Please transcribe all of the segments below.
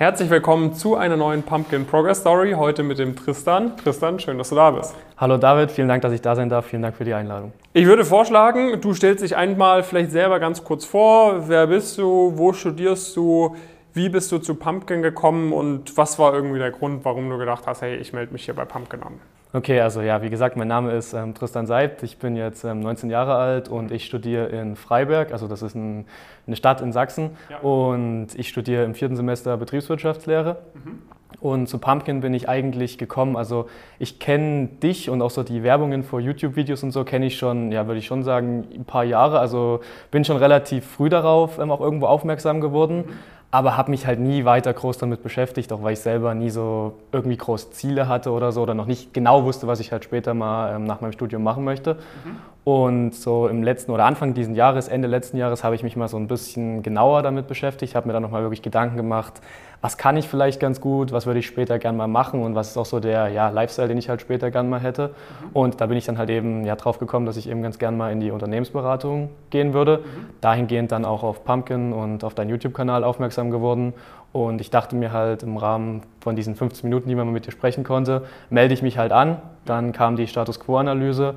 Herzlich willkommen zu einer neuen Pumpkin Progress Story. Heute mit dem Tristan. Tristan, schön, dass du da bist. Hallo David, vielen Dank, dass ich da sein darf. Vielen Dank für die Einladung. Ich würde vorschlagen, du stellst dich einmal vielleicht selber ganz kurz vor. Wer bist du? Wo studierst du? Wie bist du zu Pumpkin gekommen und was war irgendwie der Grund, warum du gedacht hast, hey, ich melde mich hier bei Pumpkin an? Okay, also ja, wie gesagt, mein Name ist ähm, Tristan Seibt. Ich bin jetzt ähm, 19 Jahre alt und ich studiere in Freiberg, also das ist ein, eine Stadt in Sachsen. Ja. Und ich studiere im vierten Semester Betriebswirtschaftslehre. Mhm. Und zu Pumpkin bin ich eigentlich gekommen. Also ich kenne dich und auch so die Werbungen vor YouTube-Videos und so kenne ich schon, ja, würde ich schon sagen, ein paar Jahre. Also bin schon relativ früh darauf ähm, auch irgendwo aufmerksam geworden. Aber habe mich halt nie weiter groß damit beschäftigt, auch weil ich selber nie so irgendwie groß Ziele hatte oder so oder noch nicht genau wusste, was ich halt später mal ähm, nach meinem Studium machen möchte. Mhm. Und so im letzten oder Anfang dieses Jahres, Ende letzten Jahres, habe ich mich mal so ein bisschen genauer damit beschäftigt, habe mir dann nochmal wirklich Gedanken gemacht, was kann ich vielleicht ganz gut, was würde ich später gern mal machen und was ist auch so der ja, Lifestyle, den ich halt später gern mal hätte. Mhm. Und da bin ich dann halt eben ja, drauf gekommen, dass ich eben ganz gern mal in die Unternehmensberatung gehen würde. Mhm. Dahingehend dann auch auf Pumpkin und auf deinen YouTube-Kanal aufmerksam geworden. Und ich dachte mir halt im Rahmen von diesen 15 Minuten, die man mit dir sprechen konnte, melde ich mich halt an. Dann kam die Status Quo-Analyse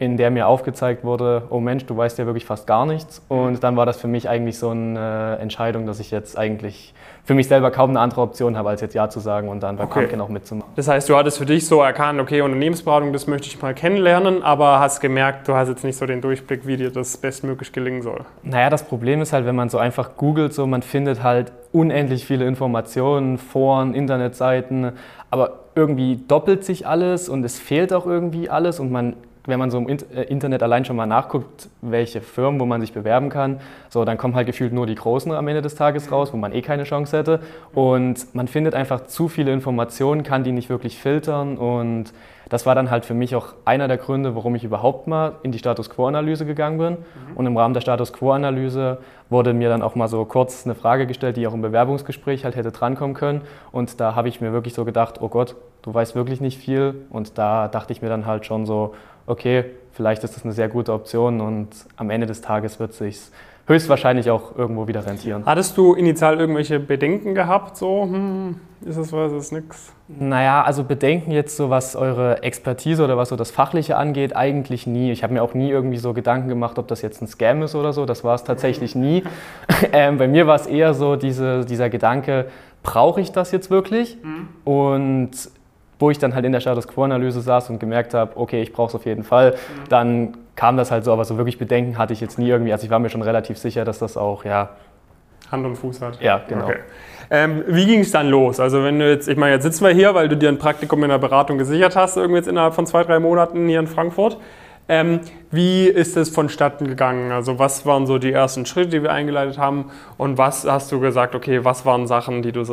in der mir aufgezeigt wurde, oh Mensch, du weißt ja wirklich fast gar nichts. Und dann war das für mich eigentlich so eine Entscheidung, dass ich jetzt eigentlich für mich selber kaum eine andere Option habe, als jetzt Ja zu sagen und dann bei okay. Pumpkin auch mitzumachen. Das heißt, du hattest für dich so erkannt, okay, Unternehmensberatung, das möchte ich mal kennenlernen, aber hast gemerkt, du hast jetzt nicht so den Durchblick, wie dir das bestmöglich gelingen soll. Naja, das Problem ist halt, wenn man so einfach googelt, so man findet halt unendlich viele Informationen, Foren, Internetseiten, aber irgendwie doppelt sich alles und es fehlt auch irgendwie alles und man wenn man so im äh, Internet allein schon mal nachguckt, welche Firmen, wo man sich bewerben kann, so dann kommen halt gefühlt nur die Großen am Ende des Tages raus, wo man eh keine Chance hätte. Und man findet einfach zu viele Informationen, kann die nicht wirklich filtern. Und das war dann halt für mich auch einer der Gründe, warum ich überhaupt mal in die Status Quo-Analyse gegangen bin. Mhm. Und im Rahmen der Status Quo-Analyse wurde mir dann auch mal so kurz eine Frage gestellt, die auch im Bewerbungsgespräch halt hätte drankommen können. Und da habe ich mir wirklich so gedacht, oh Gott, du weißt wirklich nicht viel. Und da dachte ich mir dann halt schon so, okay, vielleicht ist das eine sehr gute Option und am Ende des Tages wird es sich höchstwahrscheinlich auch irgendwo wieder rentieren. Hattest du initial irgendwelche Bedenken gehabt, so, hm, ist das was, ist das nix? Naja, also Bedenken jetzt so, was eure Expertise oder was so das Fachliche angeht, eigentlich nie. Ich habe mir auch nie irgendwie so Gedanken gemacht, ob das jetzt ein Scam ist oder so, das war es tatsächlich nie. ähm, bei mir war es eher so diese, dieser Gedanke, brauche ich das jetzt wirklich? Mhm. Und wo ich dann halt in der Status Quo-Analyse saß und gemerkt habe, okay, ich brauche es auf jeden Fall, mhm. dann kam das halt so, aber so wirklich Bedenken hatte ich jetzt nie irgendwie. Also ich war mir schon relativ sicher, dass das auch, ja. Hand und Fuß hat. Ja, genau. Okay. Ähm, wie ging es dann los? Also wenn du jetzt, ich meine, jetzt sitzen wir hier, weil du dir ein Praktikum in der Beratung gesichert hast, irgendwie jetzt innerhalb von zwei, drei Monaten hier in Frankfurt. Ähm, wie ist es vonstatten gegangen? Also was waren so die ersten Schritte, die wir eingeleitet haben? Und was hast du gesagt, okay, was waren Sachen, die du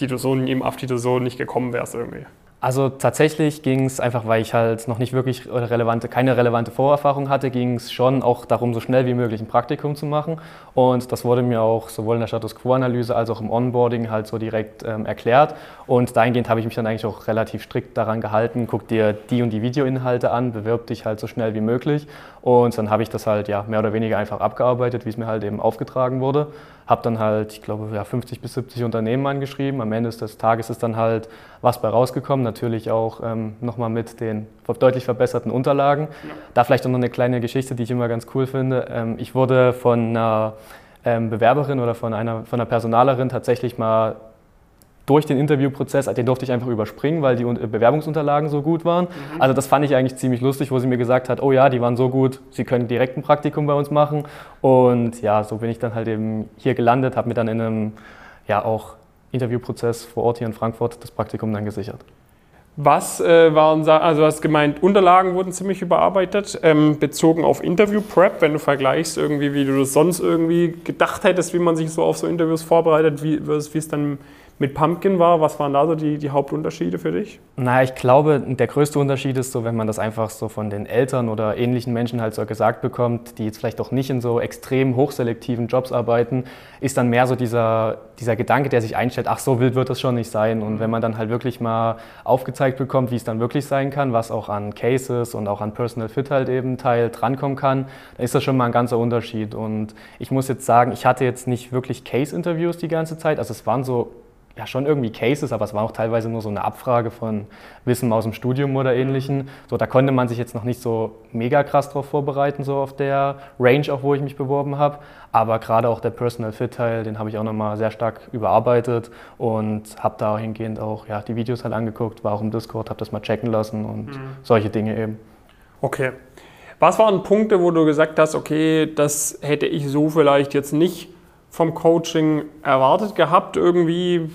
die du so, auf die du so nicht gekommen wärst irgendwie? Also tatsächlich ging es einfach, weil ich halt noch nicht wirklich relevante, keine relevante Vorerfahrung hatte, ging es schon auch darum, so schnell wie möglich ein Praktikum zu machen. Und das wurde mir auch sowohl in der Status Quo-Analyse als auch im Onboarding halt so direkt ähm, erklärt. Und dahingehend habe ich mich dann eigentlich auch relativ strikt daran gehalten, guck dir die und die Videoinhalte an, bewirb dich halt so schnell wie möglich. Und dann habe ich das halt ja mehr oder weniger einfach abgearbeitet, wie es mir halt eben aufgetragen wurde. Habe dann halt, ich glaube, ja, 50 bis 70 Unternehmen angeschrieben. Am Ende des Tages ist dann halt was bei rausgekommen. Natürlich auch ähm, nochmal mit den deutlich verbesserten Unterlagen. Ja. Da vielleicht auch noch eine kleine Geschichte, die ich immer ganz cool finde. Ähm, ich wurde von einer ähm, Bewerberin oder von einer, von einer Personalerin tatsächlich mal durch den Interviewprozess, den durfte ich einfach überspringen, weil die Bewerbungsunterlagen so gut waren. Mhm. Also das fand ich eigentlich ziemlich lustig, wo sie mir gesagt hat, oh ja, die waren so gut, sie können direkt ein Praktikum bei uns machen. Und ja, so bin ich dann halt eben hier gelandet, habe mir dann in einem ja auch Interviewprozess vor Ort hier in Frankfurt das Praktikum dann gesichert. Was äh, waren, also du hast gemeint, Unterlagen wurden ziemlich überarbeitet, ähm, bezogen auf Interview-Prep, wenn du vergleichst irgendwie, wie du das sonst irgendwie gedacht hättest, wie man sich so auf so Interviews vorbereitet, wie, wie es dann mit Pumpkin war. Was waren da so die, die Hauptunterschiede für dich? Na, ich glaube, der größte Unterschied ist so, wenn man das einfach so von den Eltern oder ähnlichen Menschen halt so gesagt bekommt, die jetzt vielleicht auch nicht in so extrem hochselektiven Jobs arbeiten, ist dann mehr so dieser, dieser Gedanke, der sich einstellt, ach so wild wird das schon nicht sein. Und wenn man dann halt wirklich mal aufgezeigt bekommt, wie es dann wirklich sein kann, was auch an Cases und auch an Personal Fit halt eben Teil drankommen kann, dann ist das schon mal ein ganzer Unterschied. Und ich muss jetzt sagen, ich hatte jetzt nicht wirklich Case-Interviews die ganze Zeit, also es waren so ja schon irgendwie Cases, aber es war auch teilweise nur so eine Abfrage von Wissen aus dem Studium oder ähnlichen. So, da konnte man sich jetzt noch nicht so mega krass drauf vorbereiten, so auf der Range, auch wo ich mich beworben habe. Aber gerade auch der Personal Fit Teil, den habe ich auch nochmal sehr stark überarbeitet und habe dahingehend auch ja, die Videos halt angeguckt, war auch im Discord, habe das mal checken lassen und mhm. solche Dinge eben. Okay. Was waren Punkte, wo du gesagt hast, okay, das hätte ich so vielleicht jetzt nicht vom Coaching erwartet gehabt, irgendwie, äh,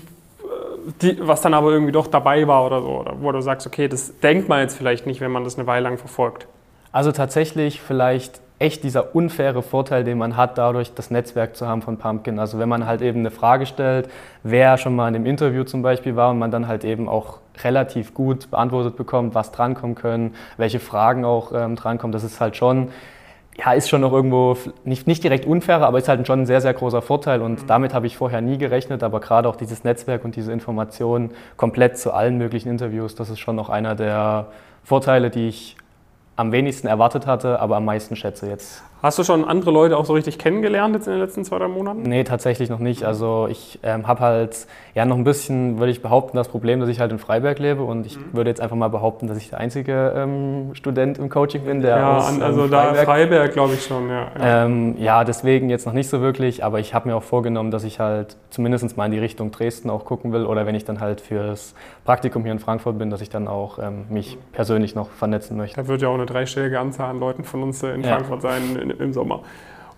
die, was dann aber irgendwie doch dabei war oder so? Oder wo du sagst, okay, das denkt man jetzt vielleicht nicht, wenn man das eine Weile lang verfolgt. Also tatsächlich vielleicht echt dieser unfaire Vorteil, den man hat, dadurch das Netzwerk zu haben von Pumpkin. Also wenn man halt eben eine Frage stellt, wer schon mal in dem Interview zum Beispiel war und man dann halt eben auch relativ gut beantwortet bekommt, was drankommen können, welche Fragen auch ähm, drankommen, das ist halt schon ja, ist schon noch irgendwo nicht, nicht direkt unfair, aber ist halt schon ein sehr, sehr großer Vorteil und mhm. damit habe ich vorher nie gerechnet, aber gerade auch dieses Netzwerk und diese Informationen komplett zu allen möglichen Interviews, das ist schon noch einer der Vorteile, die ich am wenigsten erwartet hatte, aber am meisten schätze jetzt. Hast du schon andere Leute auch so richtig kennengelernt jetzt in den letzten zwei, drei Monaten? Nee, tatsächlich noch nicht. Also ich ähm, habe halt ja noch ein bisschen, würde ich behaupten, das Problem, dass ich halt in Freiberg lebe und ich mhm. würde jetzt einfach mal behaupten, dass ich der einzige ähm, Student im Coaching bin, der ja, aus ähm, also Freiberg, da Freiberg glaube ich schon, ja. Ja. Ähm, ja, deswegen jetzt noch nicht so wirklich, aber ich habe mir auch vorgenommen, dass ich halt zumindest mal in die Richtung Dresden auch gucken will oder wenn ich dann halt fürs Praktikum hier in Frankfurt bin, dass ich dann auch ähm, mich persönlich noch vernetzen möchte. Da wird ja auch eine dreistellige Anzahl an Leuten von uns äh, in Frankfurt sein im Sommer.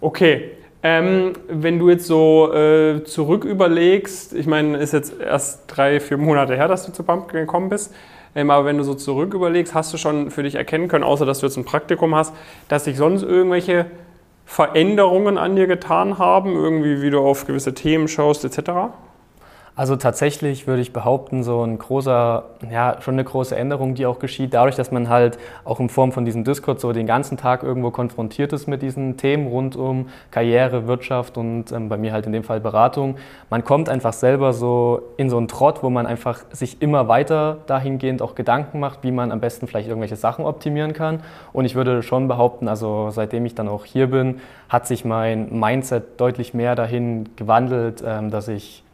Okay, ähm, wenn du jetzt so äh, zurück überlegst, ich meine, ist jetzt erst drei, vier Monate her, dass du zu Pumpkin gekommen bist, ähm, aber wenn du so zurück überlegst, hast du schon für dich erkennen können, außer dass du jetzt ein Praktikum hast, dass sich sonst irgendwelche Veränderungen an dir getan haben, irgendwie wie du auf gewisse Themen schaust etc.? Also tatsächlich würde ich behaupten, so ein großer, ja, schon eine große Änderung, die auch geschieht, dadurch, dass man halt auch in Form von diesem Discord so den ganzen Tag irgendwo konfrontiert ist mit diesen Themen rund um Karriere, Wirtschaft und ähm, bei mir halt in dem Fall Beratung. Man kommt einfach selber so in so einen Trott, wo man einfach sich immer weiter dahingehend auch Gedanken macht, wie man am besten vielleicht irgendwelche Sachen optimieren kann. Und ich würde schon behaupten, also seitdem ich dann auch hier bin, hat sich mein Mindset deutlich mehr dahin gewandelt, ähm, dass ich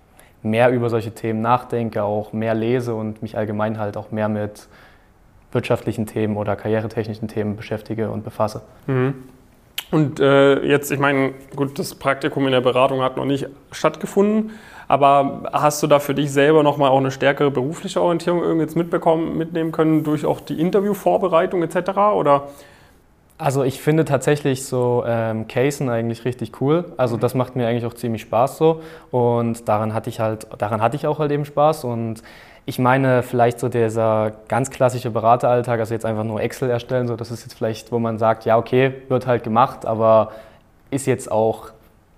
mehr über solche Themen nachdenke, auch mehr lese und mich allgemein halt auch mehr mit wirtschaftlichen Themen oder karrieretechnischen Themen beschäftige und befasse. Mhm. Und äh, jetzt, ich meine, gut, das Praktikum in der Beratung hat noch nicht stattgefunden, aber hast du da für dich selber nochmal auch eine stärkere berufliche Orientierung irgendwie jetzt mitbekommen, mitnehmen können durch auch die Interviewvorbereitung etc. Oder also ich finde tatsächlich so ähm, Casen eigentlich richtig cool. Also das macht mir eigentlich auch ziemlich Spaß so. Und daran hatte ich halt, daran hatte ich auch halt eben Spaß. Und ich meine, vielleicht so dieser ganz klassische Berateralltag, also jetzt einfach nur Excel erstellen, so das ist jetzt vielleicht, wo man sagt, ja, okay, wird halt gemacht, aber ist jetzt auch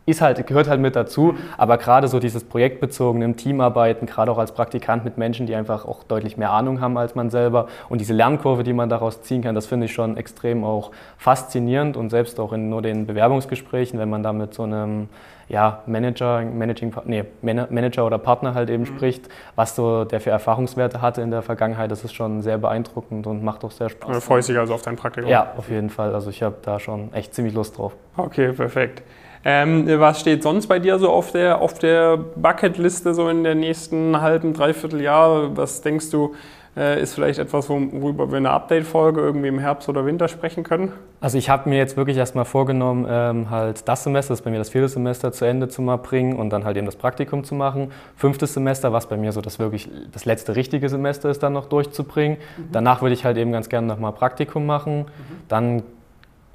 ist halt, gehört halt mit dazu. Aber gerade so dieses projektbezogene im Teamarbeiten, gerade auch als Praktikant mit Menschen, die einfach auch deutlich mehr Ahnung haben als man selber und diese Lernkurve, die man daraus ziehen kann, das finde ich schon extrem auch faszinierend und selbst auch in nur den Bewerbungsgesprächen, wenn man da mit so einem ja, Manager, Managing, nee, Manager oder Partner halt eben mhm. spricht, was so der für Erfahrungswerte hatte in der Vergangenheit, das ist schon sehr beeindruckend und macht auch sehr Spaß. Du freust dich also auf dein Praktikum? Ja, auf jeden Fall. Also ich habe da schon echt ziemlich Lust drauf. Okay, perfekt. Ähm, was steht sonst bei dir so auf der, auf der Bucketliste so in der nächsten halben, dreiviertel Jahr? Was denkst du, äh, ist vielleicht etwas, worüber wir eine Update-Folge irgendwie im Herbst oder Winter sprechen können? Also ich habe mir jetzt wirklich erstmal vorgenommen, ähm, halt das Semester, das ist bei mir das vierte Semester zu Ende zu mal bringen und dann halt eben das Praktikum zu machen. Fünftes Semester, was bei mir so das wirklich das letzte richtige Semester ist, dann noch durchzubringen. Mhm. Danach würde ich halt eben ganz gerne nochmal Praktikum machen. Mhm. Dann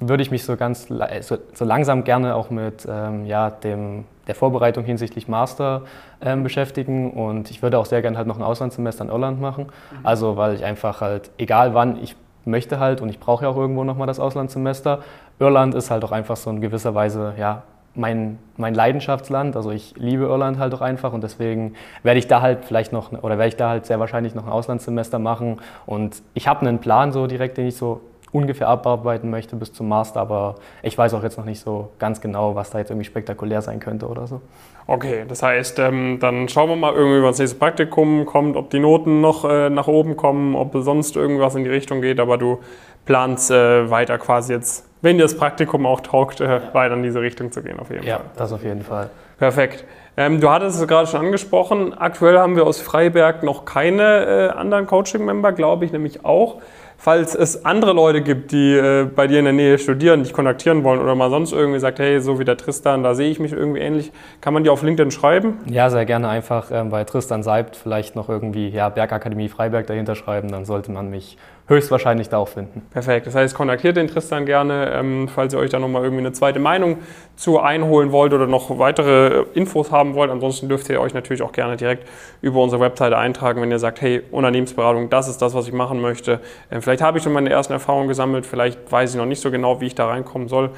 würde ich mich so ganz so, so langsam gerne auch mit ähm, ja, dem, der Vorbereitung hinsichtlich Master ähm, beschäftigen und ich würde auch sehr gerne halt noch ein Auslandssemester in Irland machen. Mhm. Also weil ich einfach halt, egal wann, ich möchte halt und ich brauche ja auch irgendwo nochmal das Auslandssemester. Irland ist halt auch einfach so in gewisser Weise, ja, mein, mein Leidenschaftsland. Also ich liebe Irland halt auch einfach und deswegen werde ich da halt vielleicht noch, oder werde ich da halt sehr wahrscheinlich noch ein Auslandssemester machen. Und ich habe einen Plan so direkt, den ich so ungefähr abarbeiten möchte bis zum Master, aber ich weiß auch jetzt noch nicht so ganz genau, was da jetzt irgendwie spektakulär sein könnte oder so. Okay, das heißt, ähm, dann schauen wir mal irgendwie, was nächstes Praktikum kommt, ob die Noten noch äh, nach oben kommen, ob sonst irgendwas in die Richtung geht, aber du planst äh, weiter quasi jetzt wenn dir das Praktikum auch taugt, äh, weiter in diese Richtung zu gehen, auf jeden ja, Fall. Ja, das auf jeden Fall. Perfekt. Ähm, du hattest es gerade schon angesprochen. Aktuell haben wir aus Freiberg noch keine äh, anderen Coaching-Member, glaube ich nämlich auch. Falls es andere Leute gibt, die äh, bei dir in der Nähe studieren, dich kontaktieren wollen oder mal sonst irgendwie sagt, hey, so wie der Tristan, da sehe ich mich irgendwie ähnlich, kann man dir auf LinkedIn schreiben? Ja, sehr gerne einfach ähm, bei Tristan Seibt vielleicht noch irgendwie ja, Bergakademie Freiberg dahinter schreiben, dann sollte man mich höchstwahrscheinlich da auch finden. Perfekt. Das heißt, kontaktiert den Tristan gerne, ähm, falls ihr euch da nochmal irgendwie eine zweite Meinung zu einholen wollt oder noch weitere Infos haben wollt. Ansonsten dürft ihr euch natürlich auch gerne direkt über unsere Webseite eintragen, wenn ihr sagt, hey, Unternehmensberatung, das ist das, was ich machen möchte. Ähm, vielleicht habe ich schon meine ersten Erfahrungen gesammelt, vielleicht weiß ich noch nicht so genau, wie ich da reinkommen soll.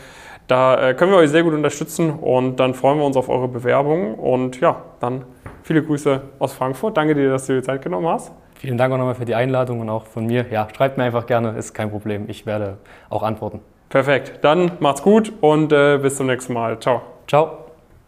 Da äh, können wir euch sehr gut unterstützen und dann freuen wir uns auf eure Bewerbung und ja, dann viele Grüße aus Frankfurt. Danke dir, dass du dir Zeit genommen hast. Vielen Dank auch nochmal für die Einladung und auch von mir. Ja, schreibt mir einfach gerne, ist kein Problem. Ich werde auch antworten. Perfekt. Dann macht's gut und äh, bis zum nächsten Mal. Ciao. Ciao.